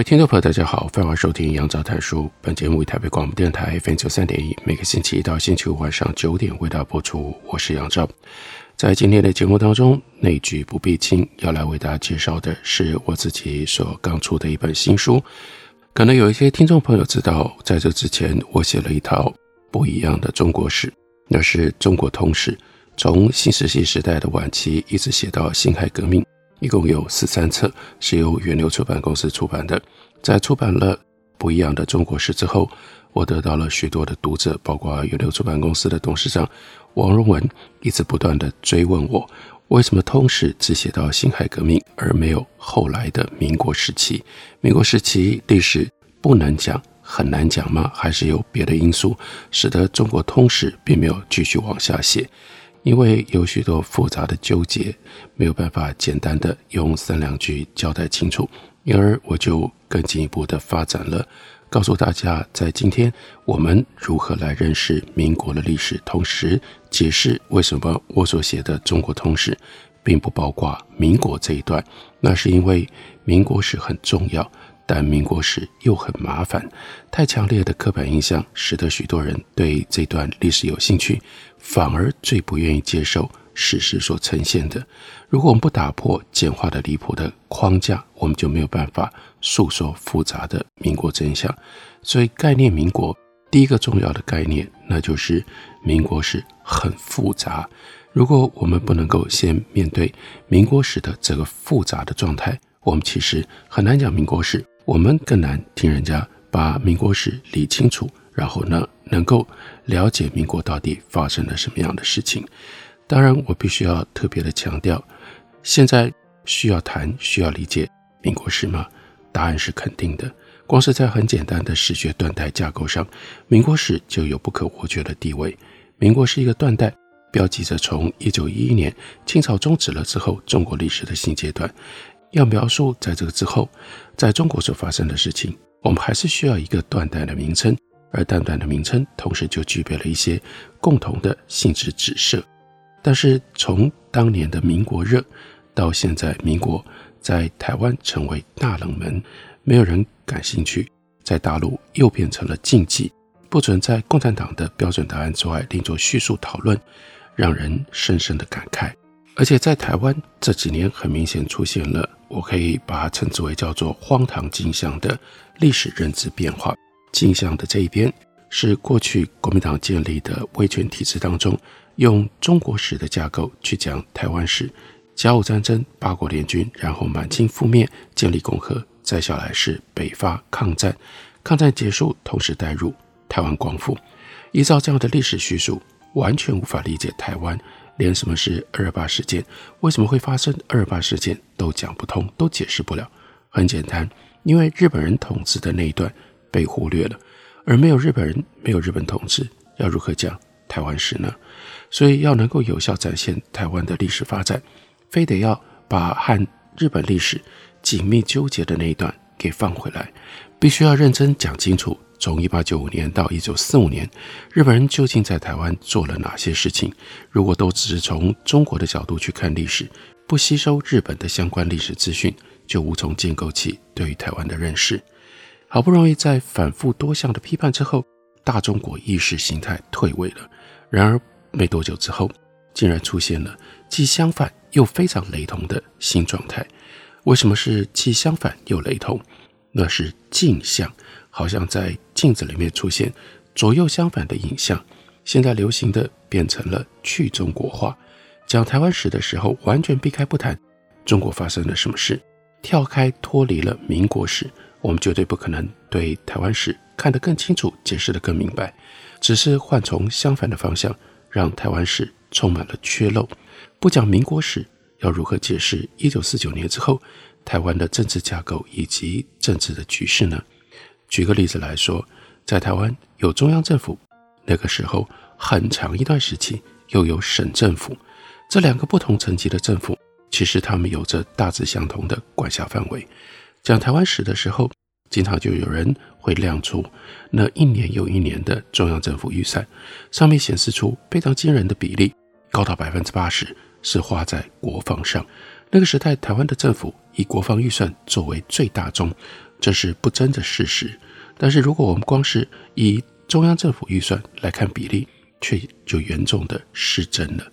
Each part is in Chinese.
位听众朋友，大家好，欢迎收听杨照谈书。本节目为台北广播电台 FM 九三点一，每个星期一到星期五晚上九点为大家播出。我是杨照。在今天的节目当中，内举不必亲，要来为大家介绍的是我自己所刚出的一本新书。可能有一些听众朋友知道，在这之前我写了一套不一样的中国史，那是中国通史，从新石器时代的晚期一直写到辛亥革命。一共有十三册，是由远流出版公司出版的。在出版了不一样的中国史之后，我得到了许多的读者，包括远流出版公司的董事长王荣文，一直不断地追问我，为什么通史只写到辛亥革命，而没有后来的民国时期？民国时期历史不能讲，很难讲吗？还是有别的因素，使得中国通史并没有继续往下写？因为有许多复杂的纠结，没有办法简单的用三两句交代清楚，因而我就更进一步的发展了，告诉大家，在今天我们如何来认识民国的历史，同时解释为什么我所写的中国通史并不包括民国这一段，那是因为民国史很重要。但民国史又很麻烦，太强烈的刻板印象使得许多人对这段历史有兴趣，反而最不愿意接受史实所呈现的。如果我们不打破简化的离谱的框架，我们就没有办法诉说复杂的民国真相。所以，概念民国第一个重要的概念，那就是民国史很复杂。如果我们不能够先面对民国史的这个复杂的状态，我们其实很难讲民国史。我们更难听人家把民国史理清楚，然后呢，能够了解民国到底发生了什么样的事情。当然，我必须要特别的强调，现在需要谈、需要理解民国史吗？答案是肯定的。光是在很简单的史学断代架构上，民国史就有不可或缺的地位。民国是一个断代，标记着从一九一一年清朝终止了之后，中国历史的新阶段。要描述在这个之后，在中国所发生的事情，我们还是需要一个断代的名称，而断代的名称同时就具备了一些共同的性质指涉。但是从当年的民国热到现在，民国在台湾成为大冷门，没有人感兴趣，在大陆又变成了禁忌，不准在共产党的标准答案之外另做叙述讨论，让人深深的感慨。而且在台湾这几年，很明显出现了。我可以把它称之为叫做“荒唐镜像”的历史认知变化。镜像的这一边是过去国民党建立的威权体制当中，用中国史的架构去讲台湾史，甲午战争、八国联军，然后满清覆灭，建立共和，再下来是北伐抗战，抗战结束，同时带入台湾光复。依照这样的历史叙述，完全无法理解台湾。连什么是二八事件，为什么会发生二二八事件都讲不通，都解释不了。很简单，因为日本人统治的那一段被忽略了，而没有日本人，没有日本统治，要如何讲台湾史呢？所以要能够有效展现台湾的历史发展，非得要把和日本历史紧密纠结的那一段给放回来，必须要认真讲清楚。从一八九五年到一九四五年，日本人究竟在台湾做了哪些事情？如果都只是从中国的角度去看历史，不吸收日本的相关历史资讯，就无从建构起对于台湾的认识。好不容易在反复多项的批判之后，大中国意识形态退位了。然而没多久之后，竟然出现了既相反又非常雷同的新状态。为什么是既相反又雷同？那是镜像。好像在镜子里面出现左右相反的影像。现在流行的变成了去中国化，讲台湾史的时候完全避开不谈中国发生了什么事，跳开脱离了民国史，我们绝对不可能对台湾史看得更清楚，解释得更明白。只是换从相反的方向，让台湾史充满了缺漏。不讲民国史，要如何解释一九四九年之后台湾的政治架构以及政治的局势呢？举个例子来说，在台湾有中央政府，那个时候很长一段时期又有省政府，这两个不同层级的政府，其实他们有着大致相同的管辖范围。讲台湾史的时候，经常就有人会亮出那一年又一年的中央政府预算，上面显示出非常惊人的比例，高达百分之八十是花在国防上。那个时代，台湾的政府以国防预算作为最大宗，这是不争的事实。但是，如果我们光是以中央政府预算来看比例，却就严重的失真了，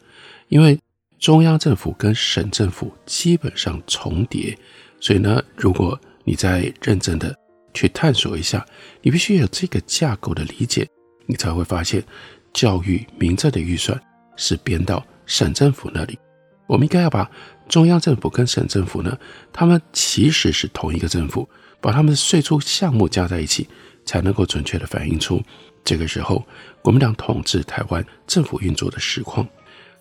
因为中央政府跟省政府基本上重叠。所以呢，如果你再认真的去探索一下，你必须有这个架构的理解，你才会发现，教育民政的预算是编到省政府那里。我们应该要把中央政府跟省政府呢，他们其实是同一个政府，把他们的税出项目加在一起，才能够准确的反映出这个时候国民党统治台湾政府运作的实况。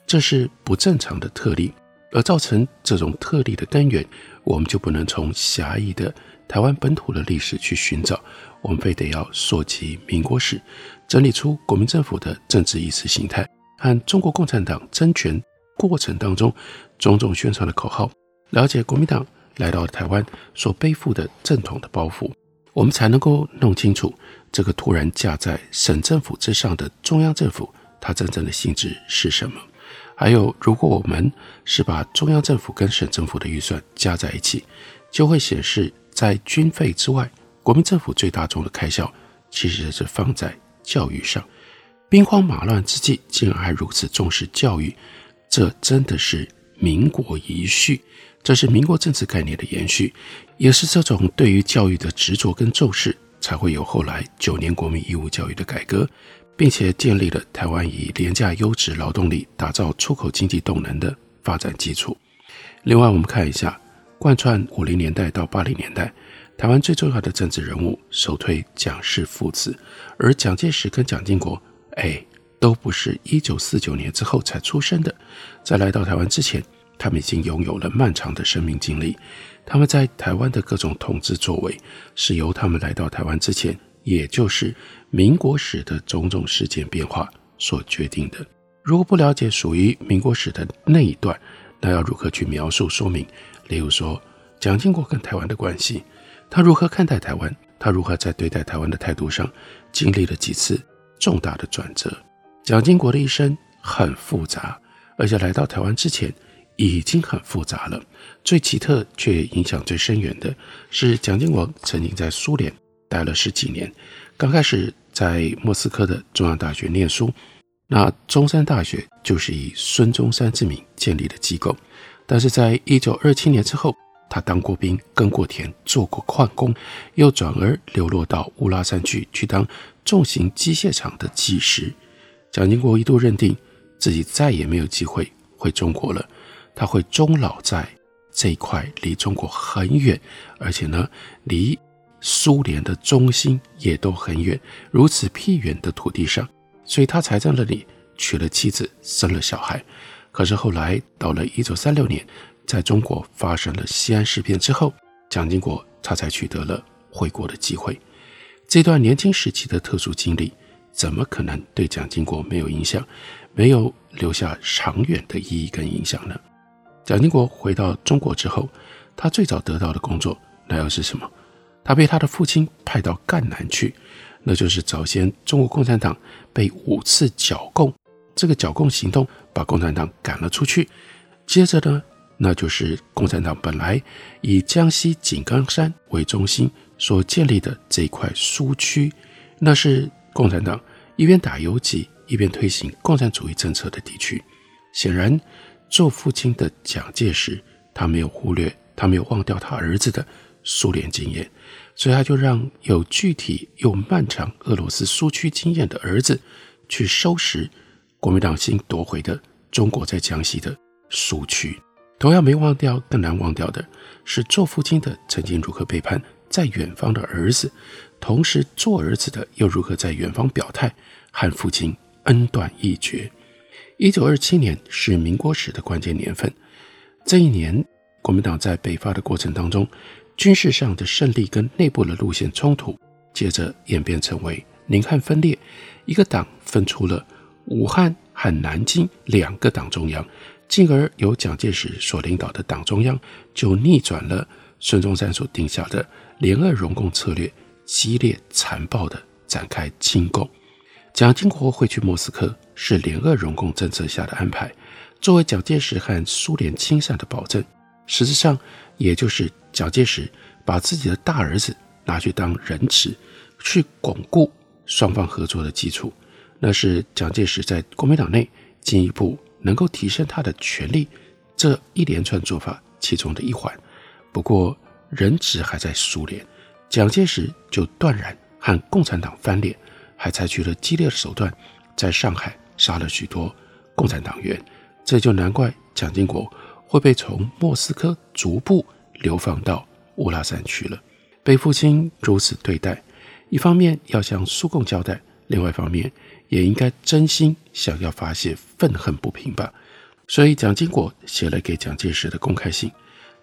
这是不正常的特例。而造成这种特例的根源，我们就不能从狭义的台湾本土的历史去寻找，我们非得要溯及民国史，整理出国民政府的政治意识形态和中国共产党争权过程当中种种宣传的口号，了解国民党来到台湾所背负的正统的包袱，我们才能够弄清楚这个突然架在省政府之上的中央政府，它真正的性质是什么。还有，如果我们是把中央政府跟省政府的预算加在一起，就会显示，在军费之外，国民政府最大宗的开销其实是放在教育上。兵荒马乱之际，竟然还如此重视教育，这真的是民国遗绪，这是民国政治概念的延续，也是这种对于教育的执着跟重视，才会有后来九年国民义务教育的改革。并且建立了台湾以廉价优质劳动力打造出口经济动能的发展基础。另外，我们看一下贯穿五零年代到八零年代，台湾最重要的政治人物首推蒋氏父子，而蒋介石跟蒋经国，哎，都不是一九四九年之后才出生的，在来到台湾之前，他们已经拥有了漫长的生命经历。他们在台湾的各种统治作为，是由他们来到台湾之前。也就是民国史的种种事件变化所决定的。如果不了解属于民国史的那一段，那要如何去描述说明？例如说，蒋经国跟台湾的关系，他如何看待台湾？他如何在对待台湾的态度上经历了几次重大的转折？蒋经国的一生很复杂，而且来到台湾之前已经很复杂了。最奇特却影响最深远的是，蒋经国曾经在苏联。待了十几年，刚开始在莫斯科的中央大学念书，那中山大学就是以孙中山之名建立的机构。但是在一九二七年之后，他当过兵，耕过田，做过矿工，又转而流落到乌拉山区去当重型机械厂的技师。蒋经国一度认定自己再也没有机会回中国了，他会终老在这一块离中国很远，而且呢，离。苏联的中心也都很远，如此僻远的土地上，所以他才在那里娶了妻子，生了小孩。可是后来到了一九三六年，在中国发生了西安事变之后，蒋经国他才取得了回国的机会。这段年轻时期的特殊经历，怎么可能对蒋经国没有影响，没有留下长远的意义跟影响呢？蒋经国回到中国之后，他最早得到的工作，那又是什么？他被他的父亲派到赣南去，那就是早先中国共产党被五次剿共，这个剿共行动把共产党赶了出去。接着呢，那就是共产党本来以江西井冈山为中心所建立的这一块苏区，那是共产党一边打游击一边推行共产主义政策的地区。显然，做父亲的蒋介石，他没有忽略，他没有忘掉他儿子的苏联经验。所以他就让有具体又漫长俄罗斯苏区经验的儿子去收拾国民党新夺回的中国在江西的苏区。同样没忘掉，更难忘掉的是做父亲的曾经如何背叛在远方的儿子，同时做儿子的又如何在远方表态和父亲恩断义绝。一九二七年是民国史的关键年份，这一年，国民党在北伐的过程当中，军事上的胜利跟内部的路线冲突，接着演变成为宁汉分裂，一个党分出了武汉和南京两个党中央，进而由蒋介石所领导的党中央就逆转了孙中山所定下的联俄容共策略，激烈残暴地展开清共。蒋经国会去莫斯科，是联俄容共政策下的安排。作为蒋介石和苏联亲善的保证，实质上也就是蒋介石把自己的大儿子拿去当人质，去巩固双方合作的基础。那是蒋介石在国民党内进一步能够提升他的权力这一连串做法其中的一环。不过，人质还在苏联，蒋介石就断然和共产党翻脸，还采取了激烈的手段，在上海杀了许多共产党员。这就难怪蒋经国会被从莫斯科逐步流放到乌拉山去了。被父亲如此对待，一方面要向苏共交代，另外一方面也应该真心想要发泄愤恨不平吧。所以蒋经国写了给蒋介石的公开信，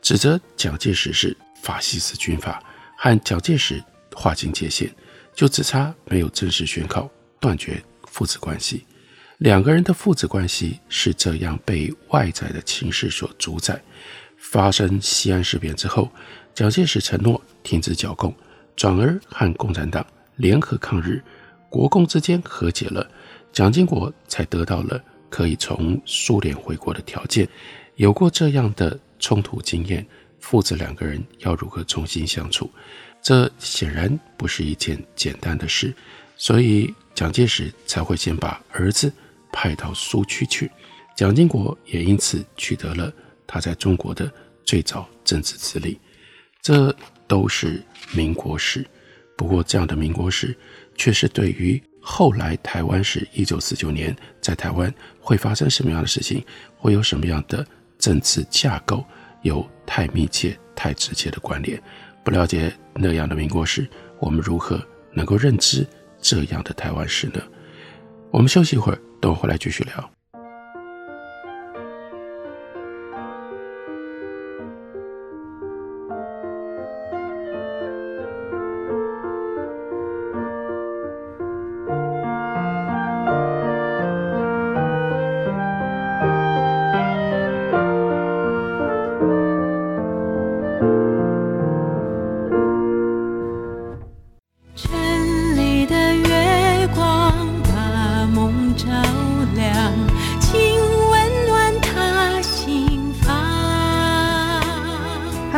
指责蒋介石是法西斯军阀，和蒋介石划清界限，就只差没有正式宣告断绝父子关系。两个人的父子关系是这样被外在的情势所主宰。发生西安事变之后，蒋介石承诺停止剿共，转而和共产党联合抗日，国共之间和解了，蒋经国才得到了可以从苏联回国的条件。有过这样的冲突经验，父子两个人要如何重新相处？这显然不是一件简单的事，所以蒋介石才会先把儿子。派到苏区去，蒋经国也因此取得了他在中国的最早政治资历。这都是民国史，不过这样的民国史却是对于后来台湾史，一九四九年在台湾会发生什么样的事情，会有什么样的政治架构，有太密切、太直接的关联。不了解那样的民国史，我们如何能够认知这样的台湾史呢？我们休息一会儿。等我回来继续聊。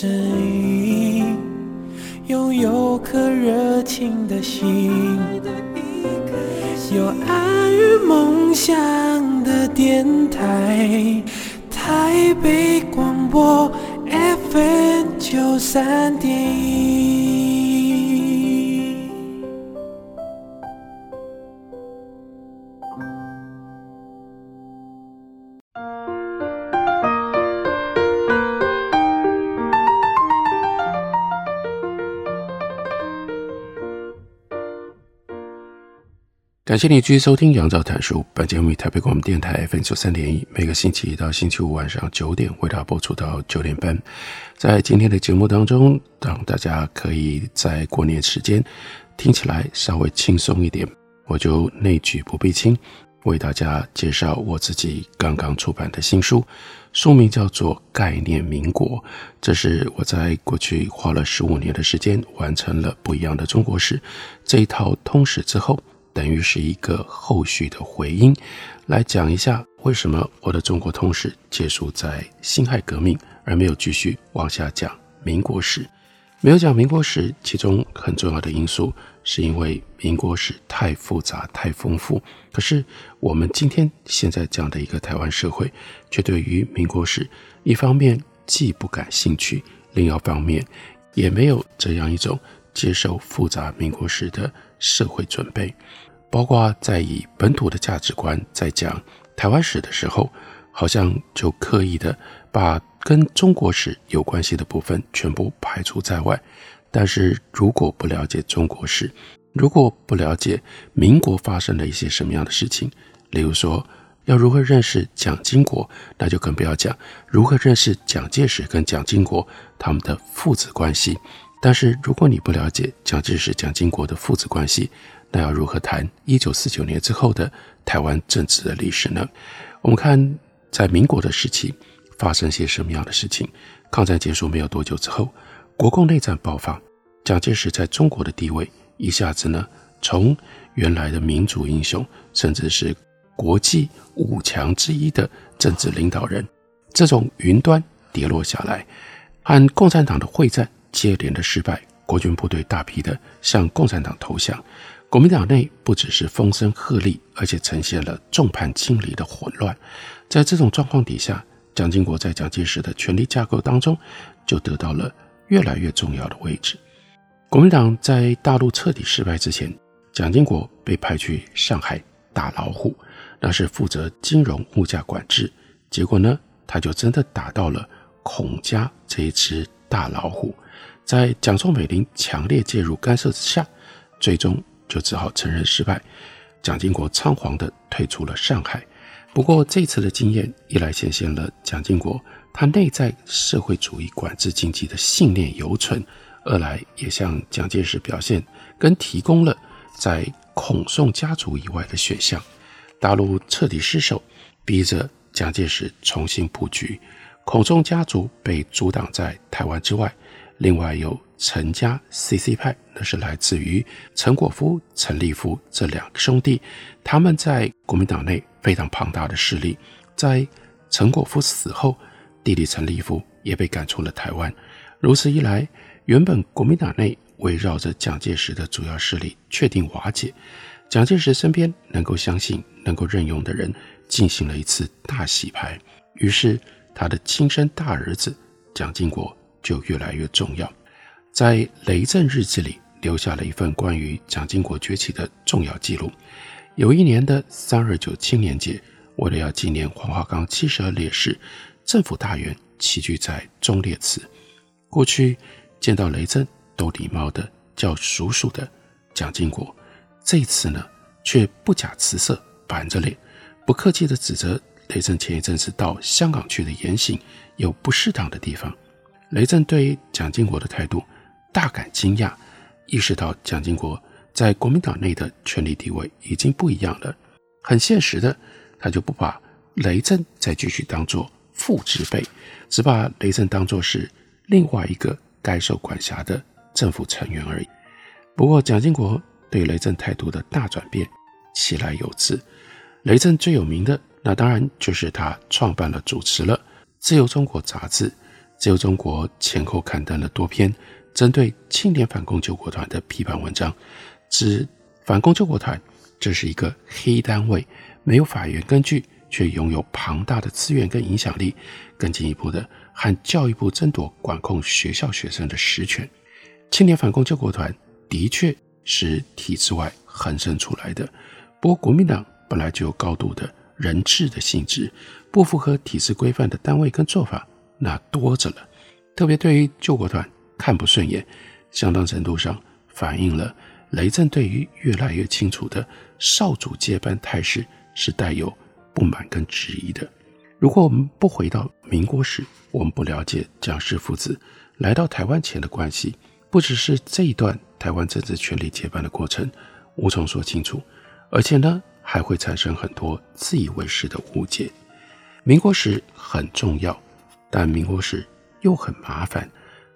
声音，拥有颗热情的心，有爱与梦想的电台，台北广播 FM 九三点感谢你继续收听《杨照谈书》。本节目以台北广播电台 FM 九三点一，每个星期一到星期五晚上九点为大家播出到九点半。在今天的节目当中，让大家可以在过年时间听起来稍微轻松一点，我就内举不避亲，为大家介绍我自己刚刚出版的新书，书名叫做《概念民国》。这是我在过去花了十五年的时间完成了不一样的中国史这一套通史之后。等于是一个后续的回音，来讲一下为什么我的中国通史结束在辛亥革命，而没有继续往下讲民国史。没有讲民国史，其中很重要的因素是因为民国史太复杂、太丰富。可是我们今天现在讲的一个台湾社会，却对于民国史一方面既不感兴趣，另一方面也没有这样一种接受复杂民国史的社会准备。包括在以本土的价值观在讲台湾史的时候，好像就刻意的把跟中国史有关系的部分全部排除在外，但是如果不了解中国史，如果不了解民国发生了一些什么样的事情，例如说要如何认识蒋经国，那就更不要讲如何认识蒋介石跟蒋经国他们的父子关系。但是如果你不了解蒋介石、蒋经国的父子关系，那要如何谈一九四九年之后的台湾政治的历史呢？我们看在民国的时期。发生些什么样的事情？抗战结束没有多久之后，国共内战爆发，蒋介石在中国的地位一下子呢，从原来的民族英雄，甚至是国际五强之一的政治领导人，这种云端跌落下来，和共产党的会战接连的失败，国军部队大批的向共产党投降，国民党内不只是风声鹤唳，而且呈现了众叛亲离的混乱，在这种状况底下。蒋经国在蒋介石的权力架构当中，就得到了越来越重要的位置。国民党在大陆彻底失败之前，蒋经国被派去上海打老虎，那是负责金融物价管制。结果呢，他就真的打到了孔家这一只大老虎。在蒋宋美龄强烈介入干涉之下，最终就只好承认失败。蒋经国仓皇地退出了上海。不过这次的经验，一来显现了蒋经国他内在社会主义管制经济的信念犹存，二来也向蒋介石表现跟提供了在孔宋家族以外的选项。大陆彻底失守，逼着蒋介石重新布局。孔宋家族被阻挡在台湾之外，另外有陈家 CC 派，那是来自于陈果夫、陈立夫这两个兄弟，他们在国民党内。非常庞大的势力，在陈果夫死后，弟弟陈立夫也被赶出了台湾。如此一来，原本国民党内围绕着蒋介石的主要势力确定瓦解，蒋介石身边能够相信、能够任用的人进行了一次大洗牌。于是，他的亲生大儿子蒋经国就越来越重要。在雷震日记里留下了一份关于蒋经国崛起的重要记录。有一年的三二九青年节，为了要纪念黄花岗七十二烈士，政府大员齐聚在忠烈祠。过去见到雷震都礼貌的叫叔叔的蒋经国，这次呢，却不假辞色，板着脸，不客气的指责雷震前一阵子到香港去的言行有不适当的地方。雷震对蒋经国的态度大感惊讶，意识到蒋经国。在国民党内的权力地位已经不一样了，很现实的，他就不把雷震再继续当做父之辈，只把雷震当作是另外一个该受管辖的政府成员而已。不过，蒋经国对雷震态度的大转变，其来有自。雷震最有名的，那当然就是他创办了、主持了《自由中国》杂志，《自由中国》前后刊登了多篇针对青年反共救国团的批判文章。指反共救国团，这是一个黑单位，没有法源根据，却拥有庞大的资源跟影响力。更进一步的，和教育部争夺管控学校学生的实权。青年反共救国团的确是体制外横生出来的，不过国民党本来就有高度的人治的性质，不符合体制规范的单位跟做法那多着了。特别对于救国团看不顺眼，相当程度上反映了。雷震对于越来越清楚的少主接班态势是带有不满跟质疑的。如果我们不回到民国史，我们不了解蒋氏父子来到台湾前的关系，不只是这一段台湾政治权力接班的过程无从说清楚，而且呢还会产生很多自以为是的误解。民国史很重要，但民国史又很麻烦，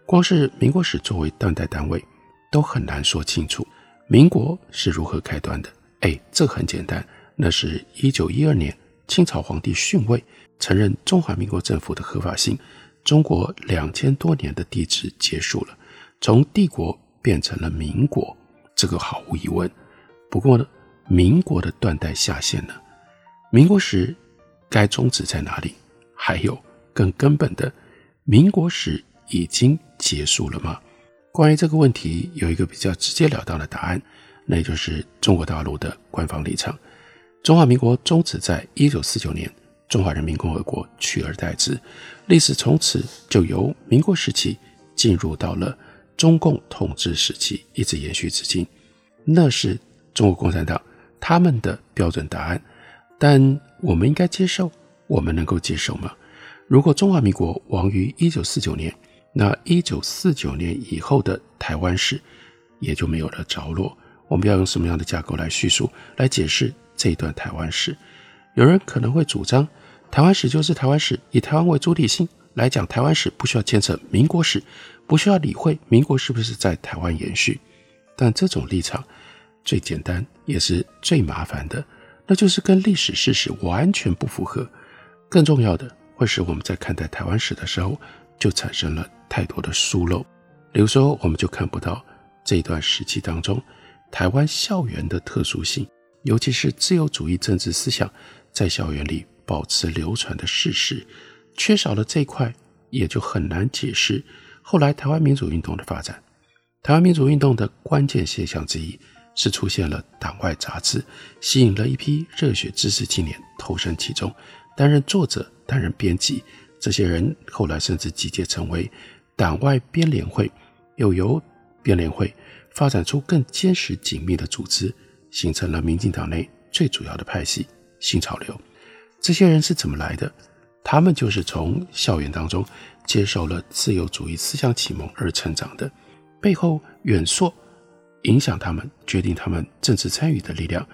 光是民国史作为断代单位都很难说清楚。民国是如何开端的？哎，这很简单，那是一九一二年清朝皇帝逊位，承认中华民国政府的合法性。中国两千多年的帝制结束了，从帝国变成了民国，这个毫无疑问。不过呢，民国的断代下线呢？民国史该终止在哪里？还有更根本的，民国史已经结束了吗？关于这个问题，有一个比较直截了当的答案，那就是中国大陆的官方立场：中华民国终止在一九四九年，中华人民共和国取而代之，历史从此就由民国时期进入到了中共统治时期，一直延续至今。那是中国共产党他们的标准答案，但我们应该接受，我们能够接受吗？如果中华民国亡于一九四九年，那一九四九年以后的台湾史也就没有了着落。我们要用什么样的架构来叙述、来解释这一段台湾史？有人可能会主张，台湾史就是台湾史，以台湾为主体性来讲台湾史，不需要牵扯民国史，不需要理会民国是不是在台湾延续。但这种立场最简单也是最麻烦的，那就是跟历史事实完全不符合。更重要的，会使我们在看待台湾史的时候，就产生了太多的疏漏，比如说，我们就看不到这一段时期当中台湾校园的特殊性，尤其是自由主义政治思想在校园里保持流传的事实，缺少了这一块，也就很难解释后来台湾民主运动的发展。台湾民主运动的关键现象之一是出现了党外杂志，吸引了一批热血知识青年投身其中，担任作者，担任编辑。这些人后来甚至集结成为党外编联会，又由编联会发展出更坚实紧密的组织，形成了民进党内最主要的派系——新潮流。这些人是怎么来的？他们就是从校园当中接受了自由主义思想启蒙而成长的。背后远溯影响他们、决定他们政治参与的力量，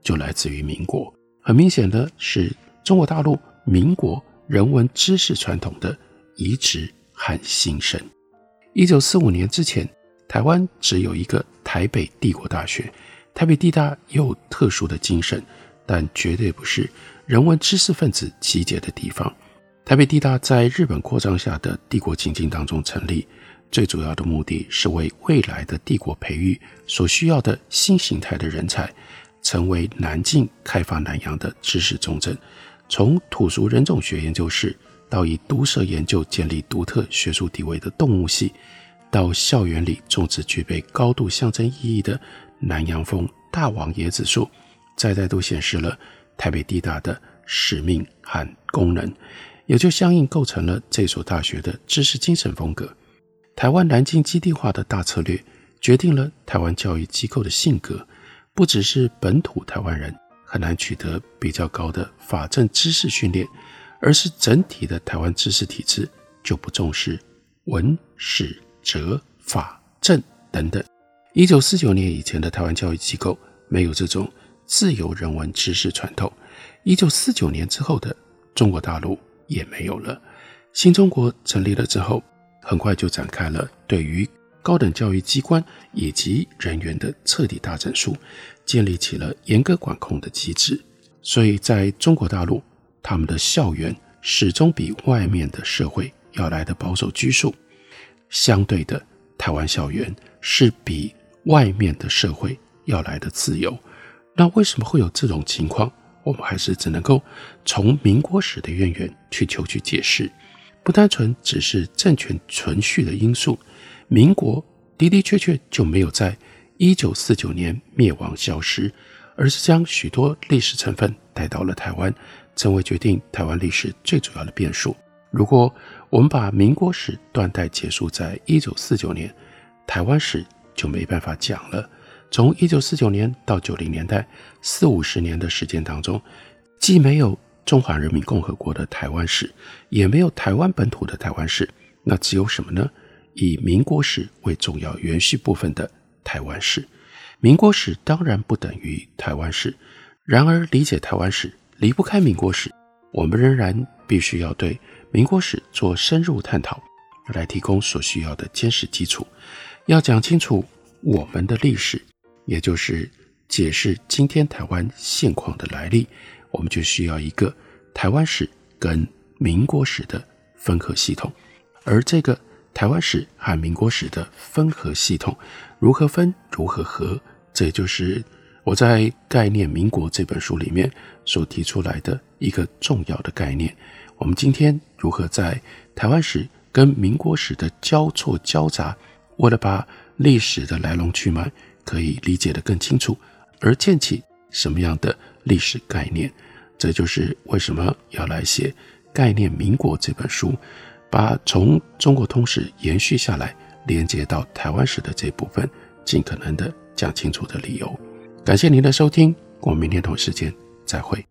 就来自于民国。很明显的是，中国大陆民国。人文知识传统的移植和新生。一九四五年之前，台湾只有一个台北帝国大学。台北帝大有特殊的精神，但绝对不是人文知识分子集结的地方。台北帝大在日本扩张下的帝国情境当中成立，最主要的目的是为未来的帝国培育所需要的新形态的人才，成为南进开发南洋的知识重镇。从土俗人种学研究室，到以毒蛇研究建立独特学术地位的动物系，到校园里种植具备高度象征意义的南洋风大王椰子树，再再都显示了台北地大的使命和功能，也就相应构成了这所大学的知识精神风格。台湾南进基地化的大策略，决定了台湾教育机构的性格，不只是本土台湾人。很难取得比较高的法政知识训练，而是整体的台湾知识体制就不重视文史哲法政等等。一九四九年以前的台湾教育机构没有这种自由人文知识传统，一九四九年之后的中国大陆也没有了。新中国成立了之后，很快就展开了对于高等教育机关以及人员的彻底大整肃。建立起了严格管控的机制，所以在中国大陆，他们的校园始终比外面的社会要来的保守拘束。相对的，台湾校园是比外面的社会要来的自由。那为什么会有这种情况？我们还是只能够从民国史的渊源去求去解释，不单纯只是政权存续的因素。民国的的确确就没有在。一九四九年灭亡消失，而是将许多历史成分带到了台湾，成为决定台湾历史最主要的变数。如果我们把民国史断代结束在一九四九年，台湾史就没办法讲了。从一九四九年到九零年代四五十年的时间当中，既没有中华人民共和国的台湾史，也没有台湾本土的台湾史，那只有什么呢？以民国史为重要延续部分的。台湾史，民国史当然不等于台湾史。然而，理解台湾史离不开民国史。我们仍然必须要对民国史做深入探讨，来提供所需要的坚实基础。要讲清楚我们的历史，也就是解释今天台湾现况的来历，我们就需要一个台湾史跟民国史的分合系统。而这个台湾史和民国史的分合系统如何分，如何合，这也就是我在《概念民国》这本书里面所提出来的一个重要的概念。我们今天如何在台湾史跟民国史的交错交杂，为了把历史的来龙去脉可以理解得更清楚，而建起什么样的历史概念？这就是为什么要来写《概念民国》这本书，把从中国通史延续下来，连接到台湾史的这部分，尽可能的讲清楚的理由。感谢您的收听，我们明天同一时间再会。